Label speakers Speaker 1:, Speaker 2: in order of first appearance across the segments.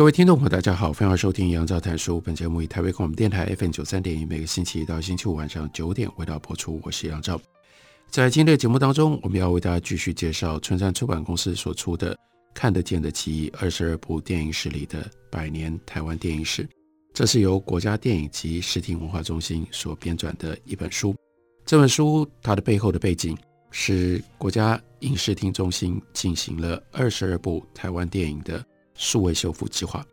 Speaker 1: 各位听众朋友，大家好，欢迎收听杨照谈书。本节目以台北广播电台 FM 九三点一，每个星期一到星期五晚上九点为大家播出。我是杨照。在今天的节目当中，我们要为大家继续介绍春山出版公司所出的《看得见的记忆：二十二部电影史里的百年台湾电影史》。这是由国家电影及视听文化中心所编纂的一本书。这本书它的背后的背景是国家影视听中心进行了二十二部台湾电影的。数位修复计划，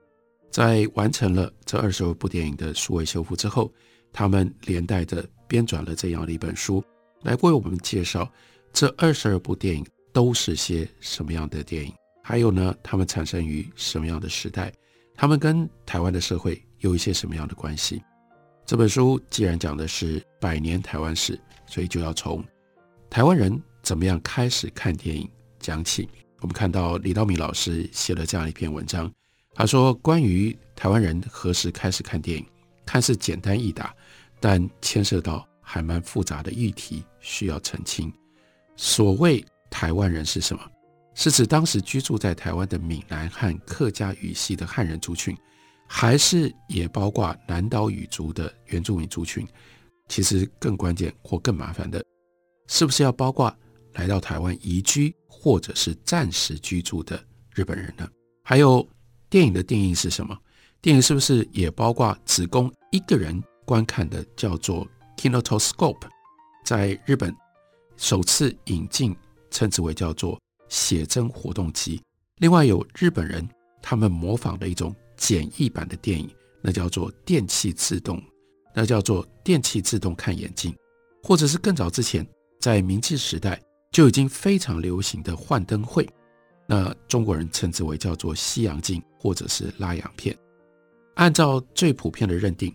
Speaker 1: 在完成了这二十二部电影的数位修复之后，他们连带的编撰了这样的一本书，来为我们介绍这二十二部电影都是些什么样的电影，还有呢，他们产生于什么样的时代，他们跟台湾的社会有一些什么样的关系。这本书既然讲的是百年台湾史，所以就要从台湾人怎么样开始看电影讲起。我们看到李道明老师写了这样一篇文章，他说：“关于台湾人何时开始看电影，看似简单易答，但牵涉到还蛮复杂的议题，需要澄清。所谓台湾人是什么？是指当时居住在台湾的闽南和客家语系的汉人族群，还是也包括南岛语族的原住民族群？其实更关键或更麻烦的，是不是要包括来到台湾移居？”或者是暂时居住的日本人呢？还有电影的定义是什么？电影是不是也包括只供一个人观看的，叫做 kinetoscope，在日本首次引进，称之为叫做写真活动机。另外有日本人他们模仿的一种简易版的电影，那叫做电器自动，那叫做电器自动看眼镜，或者是更早之前在明治时代。就已经非常流行的幻灯会，那中国人称之为叫做西洋镜或者是拉洋片。按照最普遍的认定，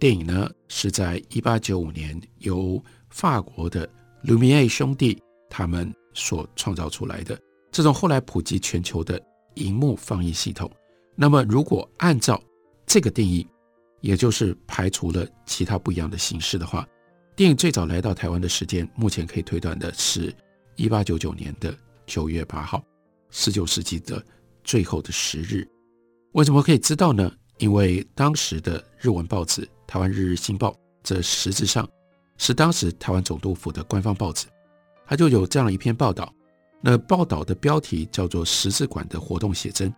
Speaker 1: 电影呢是在一八九五年由法国的 Lumiere 兄弟他们所创造出来的这种后来普及全球的荧幕放映系统。那么如果按照这个定义，也就是排除了其他不一样的形式的话，电影最早来到台湾的时间，目前可以推断的是。一八九九年的九月八号，十九世纪的最后的十日，为什么可以知道呢？因为当时的日文报纸《台湾日日新报》，这实质上是当时台湾总督府的官方报纸，它就有这样一篇报道。那报道的标题叫做“十字馆的活动写真”，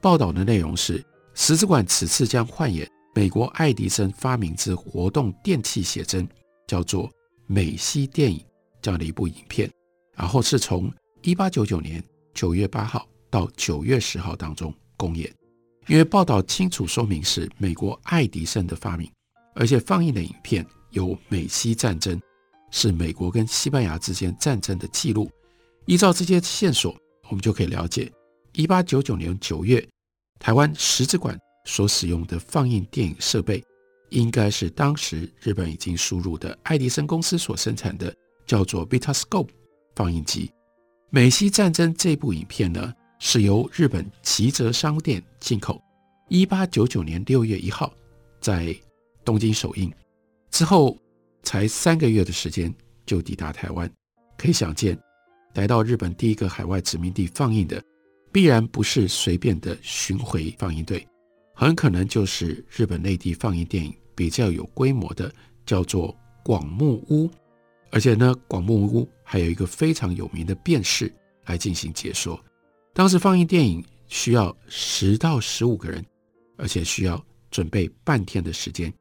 Speaker 1: 报道的内容是十字馆此次将换演美国爱迪生发明之活动电器写真，叫做《美西电影》这样的一部影片。然后是从一八九九年九月八号到九月十号当中公演，因为报道清楚说明是美国爱迪生的发明，而且放映的影片有美西战争，是美国跟西班牙之间战争的记录。依照这些线索，我们就可以了解，一八九九年九月，台湾十字馆所使用的放映电影设备，应该是当时日本已经输入的爱迪生公司所生产的，叫做 Vitascope。放映机《美西战争》这部影片呢，是由日本吉泽商店进口，一八九九年六月一号在东京首映，之后才三个月的时间就抵达台湾。可以想见，来到日本第一个海外殖民地放映的，必然不是随便的巡回放映队，很可能就是日本内地放映电影比较有规模的，叫做广木屋。而且呢，广木屋还有一个非常有名的辩士来进行解说。当时放映电影需要十到十五个人，而且需要准备半天的时间。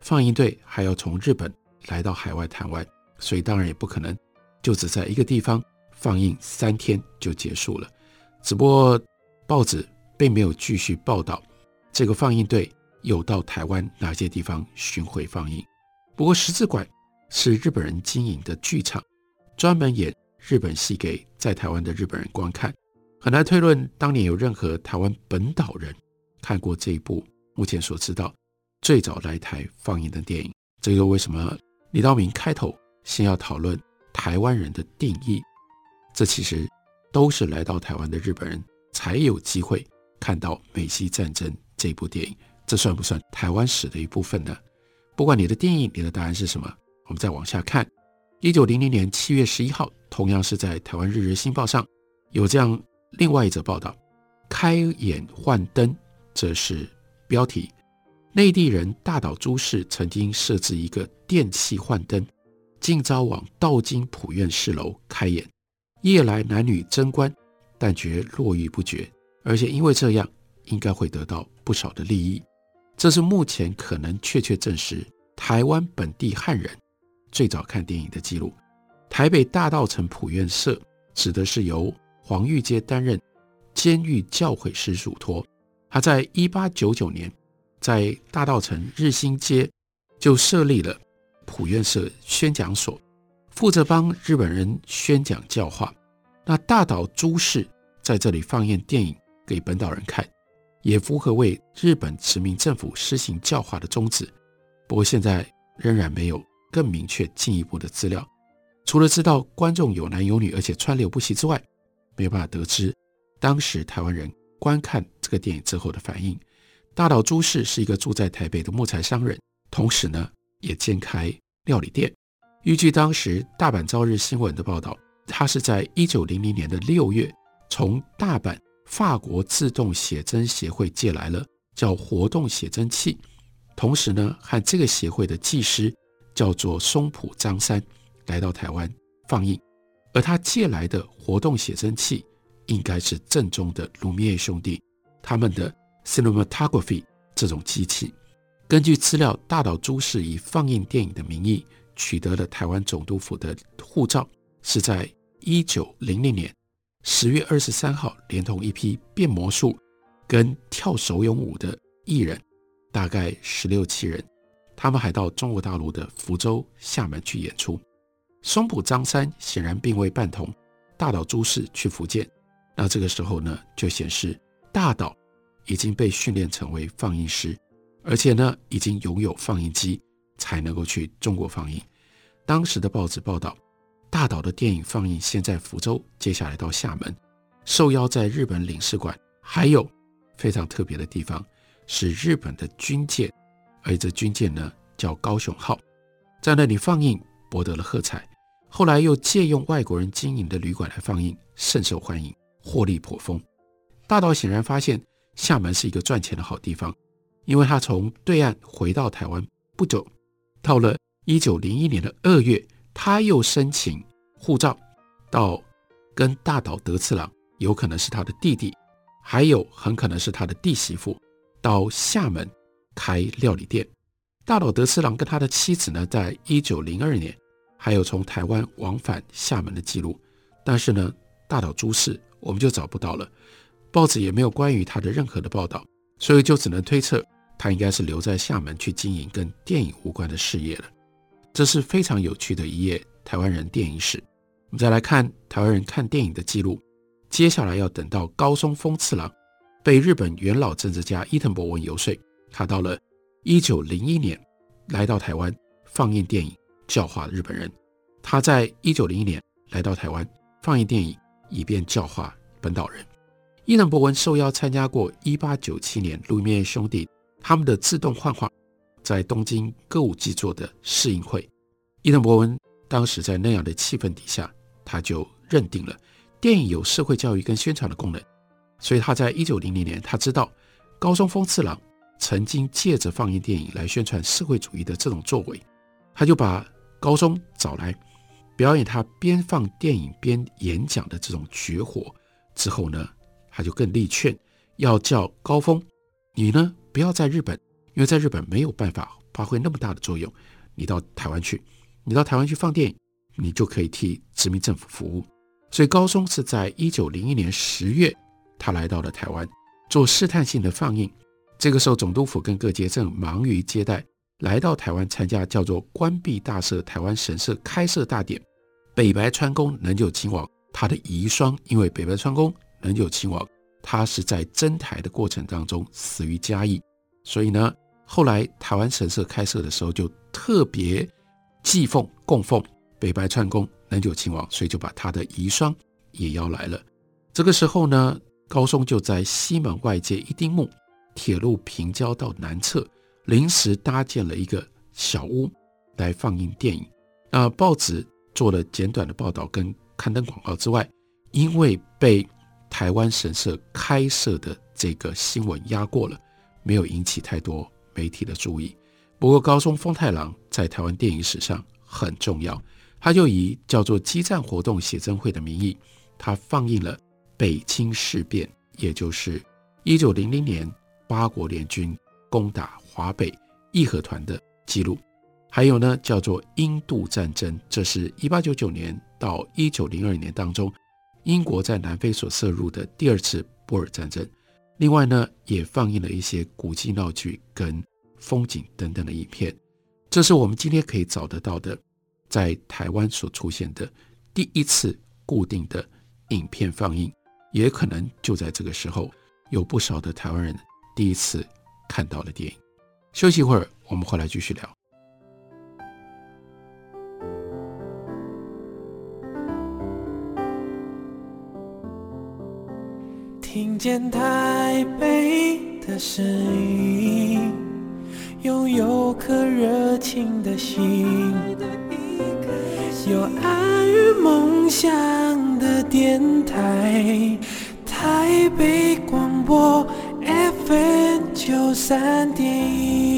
Speaker 1: 放映队还要从日本来到海外台湾，所以当然也不可能就只在一个地方放映三天就结束了。只不过报纸并没有继续报道这个放映队有到台湾哪些地方巡回放映。不过十字馆。是日本人经营的剧场，专门演日本戏给在台湾的日本人观看，很难推论当年有任何台湾本岛人看过这一部目前所知道最早来台放映的电影。这个为什么李道明开头先要讨论台湾人的定义？这其实都是来到台湾的日本人才有机会看到美西战争这部电影。这算不算台湾史的一部分呢？不管你的定义，你的答案是什么，我们再往下看。一九零零年七月十一号，同样是在台湾《日日新报》上有这样另外一则报道：“开眼幻灯”，这是标题。内地人大岛渚氏曾经设置一个电器幻灯，竟遭往道津普院四楼开眼，夜来男女争观，但觉络绎不绝，而且因为这样，应该会得到不少的利益。这是目前可能确切证实台湾本地汉人最早看电影的记录。台北大道城普院社指的是由黄玉阶担任监狱教诲师嘱托。他在一八九九年在大道城日新街就设立了普院社宣讲所，负责帮日本人宣讲教化。那大岛朱氏在这里放映电影给本岛人看。也符合为日本殖民政府施行教化的宗旨，不过现在仍然没有更明确进一步的资料。除了知道观众有男有女，而且川流不息之外，没有办法得知当时台湾人观看这个电影之后的反应。大岛渚氏是一个住在台北的木材商人，同时呢也兼开料理店。依据当时大阪朝日新闻的报道，他是在一九零零年的六月从大阪。法国自动写真协会借来了叫活动写真器，同时呢，和这个协会的技师叫做松浦张三来到台湾放映，而他借来的活动写真器应该是正宗的卢米埃兄弟他们的 cinematography 这种机器。根据资料，大岛渚氏以放映电影的名义取得了台湾总督府的护照，是在一九零零年。十月二十三号，连同一批变魔术跟跳手泳舞的艺人，大概十六七人，他们还到中国大陆的福州、厦门去演出。松浦张三显然并未伴同大岛朱氏去福建。那这个时候呢，就显示大岛已经被训练成为放映师，而且呢，已经拥有放映机，才能够去中国放映。当时的报纸报道。大岛的电影放映先在福州，接下来到厦门，受邀在日本领事馆，还有非常特别的地方是日本的军舰，而这军舰呢叫高雄号，在那里放映博得了喝彩。后来又借用外国人经营的旅馆来放映，甚受欢迎，获利颇丰。大岛显然发现厦门是一个赚钱的好地方，因为他从对岸回到台湾不久，到了一九零一年的二月。他又申请护照，到跟大岛德次郎，有可能是他的弟弟，还有很可能是他的弟媳妇，到厦门开料理店。大岛德次郎跟他的妻子呢，在一九零二年还有从台湾往返厦门的记录，但是呢，大岛渚氏我们就找不到了，报纸也没有关于他的任何的报道，所以就只能推测他应该是留在厦门去经营跟电影无关的事业了。这是非常有趣的一页台湾人电影史。我们再来看台湾人看电影的记录。接下来要等到高松丰次郎被日本元老政治家伊藤博文游说，他到了一九零一年来到台湾放映电影，教化日本人。他在一九零一年来到台湾放映电影，以便教化本岛人。伊藤博文受邀参加过一八九七年路面兄弟他们的自动幻化。在东京歌舞伎做的试映会，伊藤博文当时在那样的气氛底下，他就认定了电影有社会教育跟宣传的功能，所以他在一九零零年，他知道高松丰次郎曾经借着放映电影来宣传社会主义的这种作为，他就把高松找来表演他边放电影边演讲的这种绝活。之后呢，他就更力劝要叫高峰，你呢不要在日本。因为在日本没有办法发挥那么大的作用，你到台湾去，你到台湾去放电影，你就可以替殖民政府服务。所以高松是在一九零一年十月，他来到了台湾做试探性的放映。这个时候总督府跟各界正忙于接待来到台湾参加叫做关闭大社台湾神社开设大典，北白川宫能久亲王他的遗孀，因为北白川宫能久亲王，他是在征台的过程当中死于嘉义，所以呢，后来台湾神社开设的时候就特别祭奉供奉北白川宫能久亲王，所以就把他的遗孀也邀来了。这个时候呢，高松就在西门外街一丁目铁路平交道南侧临时搭建了一个小屋来放映电影。那报纸做了简短的报道跟刊登广告之外，因为被台湾神社开设的这个新闻压过了，没有引起太多媒体的注意。不过高松丰太郎在台湾电影史上很重要，他就以叫做“激战活动写真会”的名义，他放映了北京事变，也就是一九零零年八国联军攻打华北义和团的记录。还有呢，叫做英度战争，这是一八九九年到一九零二年当中。英国在南非所涉入的第二次布尔战争，另外呢，也放映了一些古迹闹剧跟风景等等的影片。这是我们今天可以找得到的，在台湾所出现的第一次固定的影片放映，也可能就在这个时候，有不少的台湾人第一次看到了电影。休息一会儿，我们回来继续聊。
Speaker 2: 听见台北的声音，拥有颗热情的心，有爱与梦想的电台，台北广播九三点一。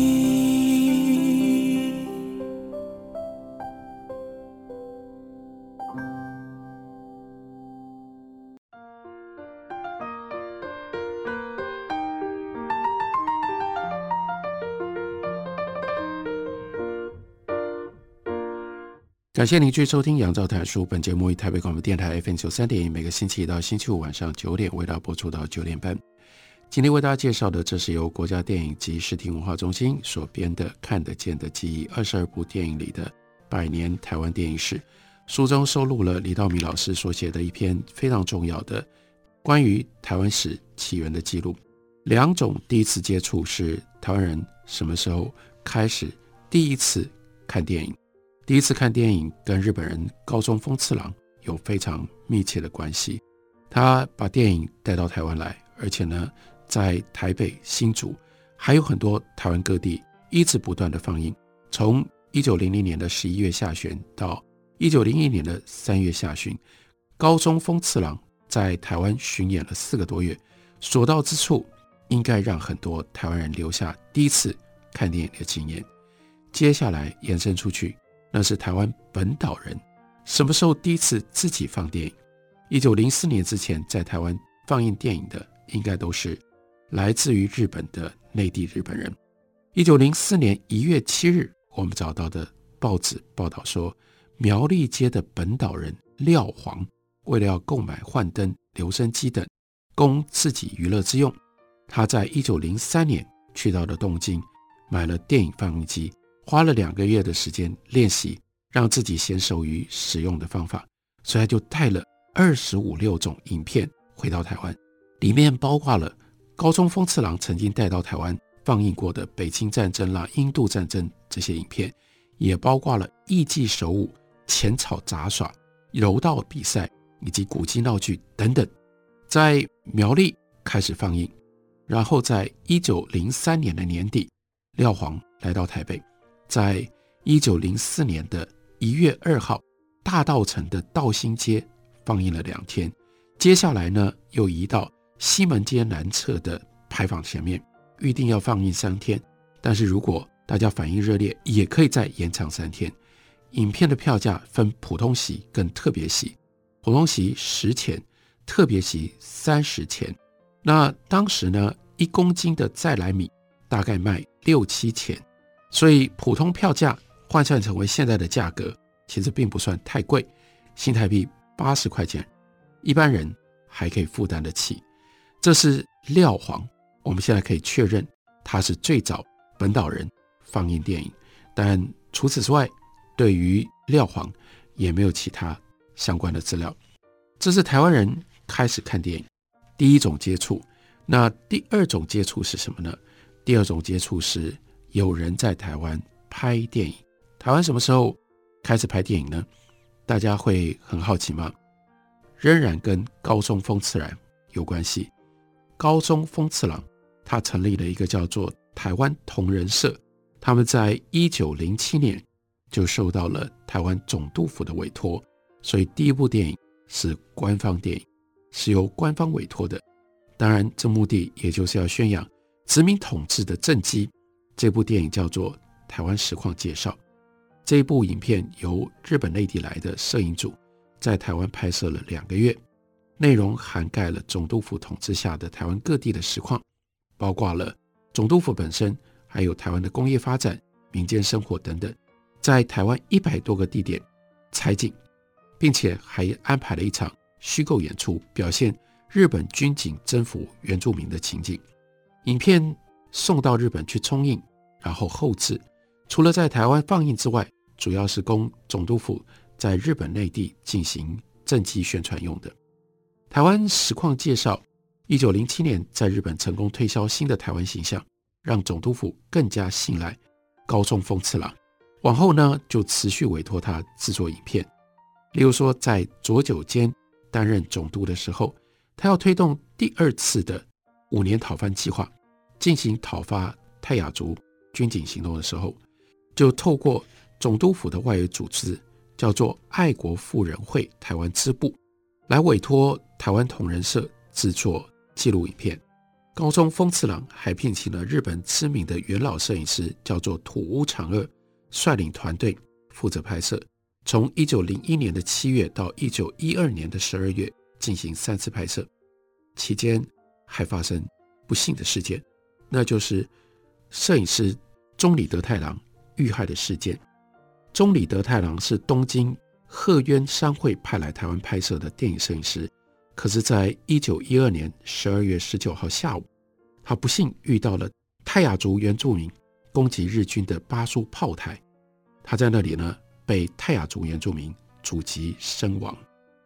Speaker 1: 感谢您继续收听《杨照谈书》。本节目以台北广播电台 FM 九三点一，每个星期一到星期五晚上九点为大家播出到九点半。今天为大家介绍的，这是由国家电影及视听文化中心所编的《看得见的记忆》二十二部电影里的百年台湾电影史。书中收录了李道明老师所写的一篇非常重要的关于台湾史起源的记录。两种第一次接触是台湾人什么时候开始第一次看电影？第一次看电影跟日本人高松丰次郎有非常密切的关系，他把电影带到台湾来，而且呢，在台北、新竹还有很多台湾各地一直不断的放映。从一九零零年的十一月下旬到一九零一年的三月下旬，高松丰次郎在台湾巡演了四个多月，所到之处应该让很多台湾人留下第一次看电影的经验。接下来延伸出去。那是台湾本岛人什么时候第一次自己放电影？一九零四年之前在台湾放映电影的，应该都是来自于日本的内地日本人。一九零四年一月七日，我们找到的报纸报道说，苗栗街的本岛人廖煌，为了要购买幻灯、留声机等，供自己娱乐之用，他在一九零三年去到了东京，买了电影放映机。花了两个月的时间练习，让自己娴熟于使用的方法，所以他就带了二十五六种影片回到台湾，里面包括了高松丰次郎曾经带到台湾放映过的北清战争啦、英渡战争这些影片，也包括了艺伎手舞、浅草杂耍、柔道比赛以及古迹闹剧等等，在苗栗开始放映，然后在一九零三年的年底，廖煌来到台北。在一九零四年的一月二号，大稻城的道兴街放映了两天。接下来呢，又移到西门街南侧的牌坊前面，预定要放映三天。但是如果大家反应热烈，也可以再延长三天。影片的票价分普通席跟特别席，普通席十钱，特别席三十钱。那当时呢，一公斤的再来米大概卖六七钱。所以普通票价换算成为现在的价格，其实并不算太贵，新台币八十块钱，一般人还可以负担得起。这是廖煌，我们现在可以确认他是最早本岛人放映电影，但除此之外，对于廖煌也没有其他相关的资料。这是台湾人开始看电影第一种接触。那第二种接触是什么呢？第二种接触是有人在台湾拍电影。台湾什么时候开始拍电影呢？大家会很好奇吗？仍然跟高中丰次郎有关系。高中丰次郎他成立了一个叫做台湾同人社，他们在一九零七年就受到了台湾总督府的委托，所以第一部电影是官方电影，是由官方委托的。当然，这目的也就是要宣扬殖民统治的政绩。这部电影叫做《台湾实况介绍》。这部影片由日本内地来的摄影组在台湾拍摄了两个月，内容涵盖了总督府统治下的台湾各地的实况，包括了总督府本身，还有台湾的工业发展、民间生活等等，在台湾一百多个地点采景，并且还安排了一场虚构演出，表现。日本军警征服原住民的情景，影片送到日本去冲印，然后后制。除了在台湾放映之外，主要是供总督府在日本内地进行政绩宣传用的。台湾实况介绍，一九零七年在日本成功推销新的台湾形象，让总督府更加信赖高中丰次郎。往后呢，就持续委托他制作影片，例如说在佐久间担任总督的时候。他要推动第二次的五年讨番计划，进行讨伐泰雅族军警行动的时候，就透过总督府的外围组织，叫做爱国妇人会台湾支部，来委托台湾同人社制作纪录影片。高中丰次郎还聘请了日本知名的元老摄影师，叫做土屋长二，率领团队负责拍摄。从一九零一年的七月到一九一二年的十二月。进行三次拍摄，期间还发生不幸的事件，那就是摄影师中里德太郎遇害的事件。中里德太郎是东京鹤渊商会派来台湾拍摄的电影摄影师，可是，在一九一二年十二月十九号下午，他不幸遇到了泰雅族原住民攻击日军的八叔炮台，他在那里呢被泰雅族原住民阻击身亡。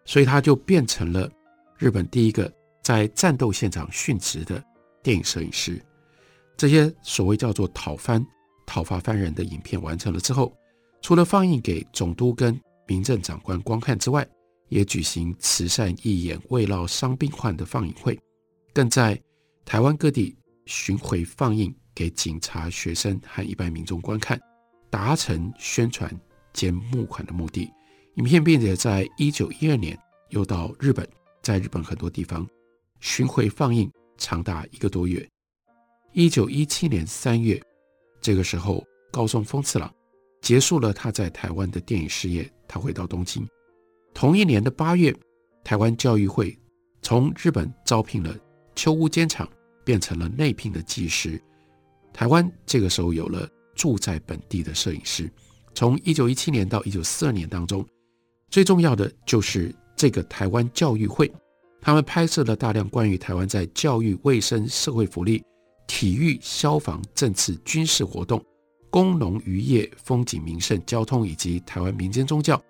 Speaker 1: 所以他就变成了日本第一个在战斗现场殉职的电影摄影师。这些所谓叫做讨番、讨伐番人的影片完成了之后，除了放映给总督跟民政长官观看之外，也举行慈善义演慰劳伤病患的放映会，更在台湾各地巡回放映给警察、学生和一般民众观看，达成宣传兼募款的目的。影片并且在一九一二年又到日本，在日本很多地方巡回放映，长达一个多月。一九一七年三月，这个时候高中丰次郎结束了他在台湾的电影事业，他回到东京。同一年的八月，台湾教育会从日本招聘了秋屋监场，变成了内聘的技师。台湾这个时候有了住在本地的摄影师。从一九一七年到一九四二年当中。最重要的就是这个台湾教育会，他们拍摄了大量关于台湾在教育、卫生、社会福利、体育、消防、政治、军事活动、工农渔业、风景名胜、交通以及台湾民间宗教，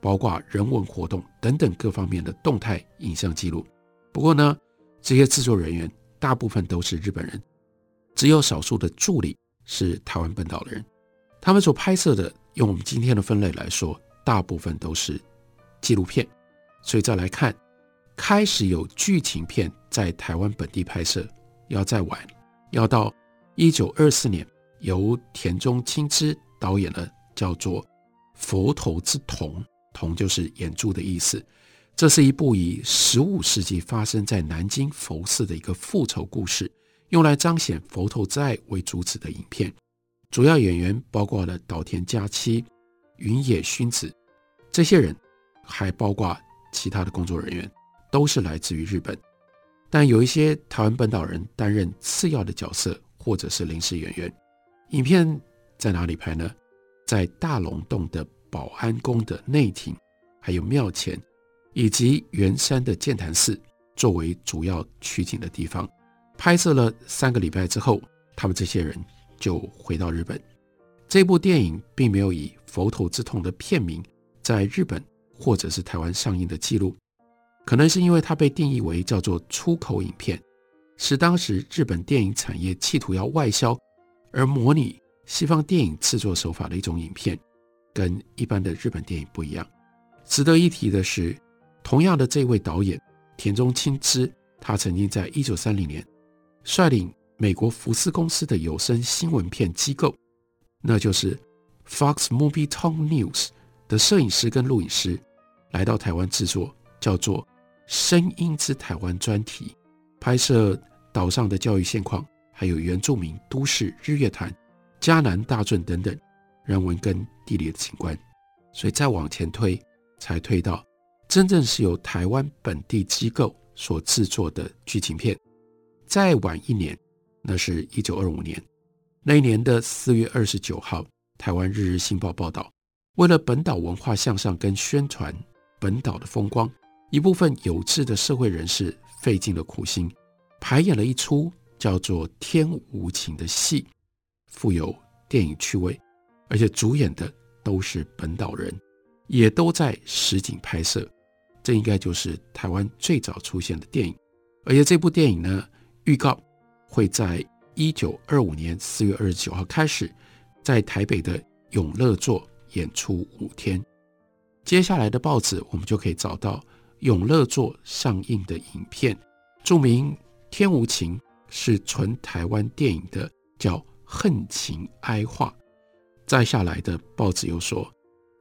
Speaker 1: 包括人文活动等等各方面的动态影像记录。不过呢，这些制作人员大部分都是日本人，只有少数的助理是台湾本岛的人。他们所拍摄的，用我们今天的分类来说。大部分都是纪录片，所以再来看，开始有剧情片在台湾本地拍摄，要再晚，要到一九二四年，由田中清之导演的，叫做《佛头之瞳》，瞳就是眼珠的意思。这是一部以十五世纪发生在南京佛寺的一个复仇故事，用来彰显佛头之爱为主旨的影片。主要演员包括了岛田佳期。云野薰子，这些人还包括其他的工作人员，都是来自于日本，但有一些台湾本岛人担任次要的角色，或者是临时演员。影片在哪里拍呢？在大龙洞的保安宫的内庭，还有庙前，以及圆山的建潭寺作为主要取景的地方。拍摄了三个礼拜之后，他们这些人就回到日本。这部电影并没有以《佛头之痛》的片名在日本或者是台湾上映的记录，可能是因为它被定义为叫做出口影片，是当时日本电影产业企图要外销而模拟西方电影制作手法的一种影片，跟一般的日本电影不一样。值得一提的是，同样的这位导演田中青之，他曾经在一九三零年率领美国福斯公司的有声新闻片机构，那就是 Fox Movietone News 的摄影师跟录影师，来到台湾制作叫做《声音之台湾》专题，拍摄岛上的教育现况，还有原住民都市日月潭、嘉南大圳等等人文跟地理的景观。所以再往前推，才推到真正是由台湾本地机构所制作的剧情片。再晚一年，那是一九二五年，那一年的四月二十九号，台湾日日新报报道，为了本岛文化向上跟宣传本岛的风光，一部分有志的社会人士费尽了苦心，排演了一出叫做《天无情》的戏，富有电影趣味，而且主演的都是本岛人，也都在实景拍摄。这应该就是台湾最早出现的电影，而且这部电影呢，预告会在一九二五年四月二十九号开始，在台北的永乐座演出五天。接下来的报纸我们就可以找到永乐座上映的影片，注明《天无情》是纯台湾电影的，叫《恨情哀话》。再下来的报纸又说，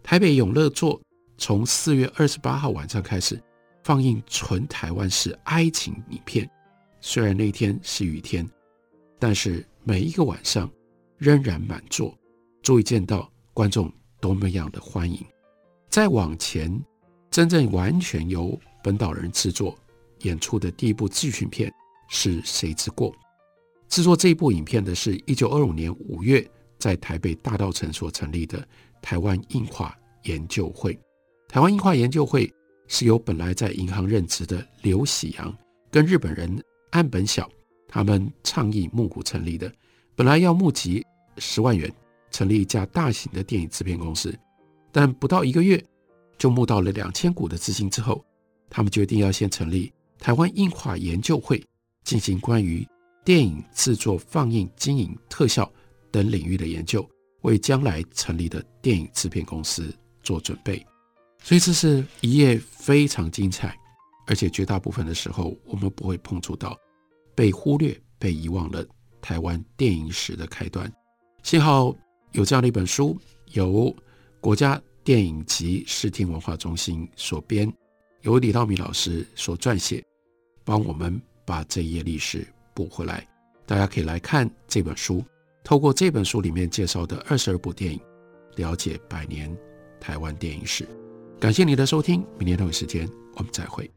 Speaker 1: 台北永乐座从四月二十八号晚上开始放映纯台湾式哀情影片。虽然那天是雨天，但是每一个晚上仍然满座，足以见到观众多么样的欢迎。再往前，真正完全由本岛人制作演出的第一部剧情片是《谁之过》。制作这一部影片的是一九二五年五月在台北大道城所成立的台湾映画研究会。台湾映画研究会是由本来在银行任职的刘喜洋跟日本人。岸本晓他们倡议募股成立的，本来要募集十万元成立一家大型的电影制片公司，但不到一个月就募到了两千股的资金之后，他们决定要先成立台湾映画研究会，进行关于电影制作、放映、经营、特效等领域的研究，为将来成立的电影制片公司做准备。所以这是一页非常精彩。而且绝大部分的时候，我们不会碰触到被忽略、被遗忘的台湾电影史的开端。幸好有这样的一本书，由国家电影及视听文化中心所编，由李道米老师所撰写，帮我们把这一页历史补回来。大家可以来看这本书，透过这本书里面介绍的二十二部电影，了解百年台湾电影史。感谢你的收听，明天同一时间我们再会。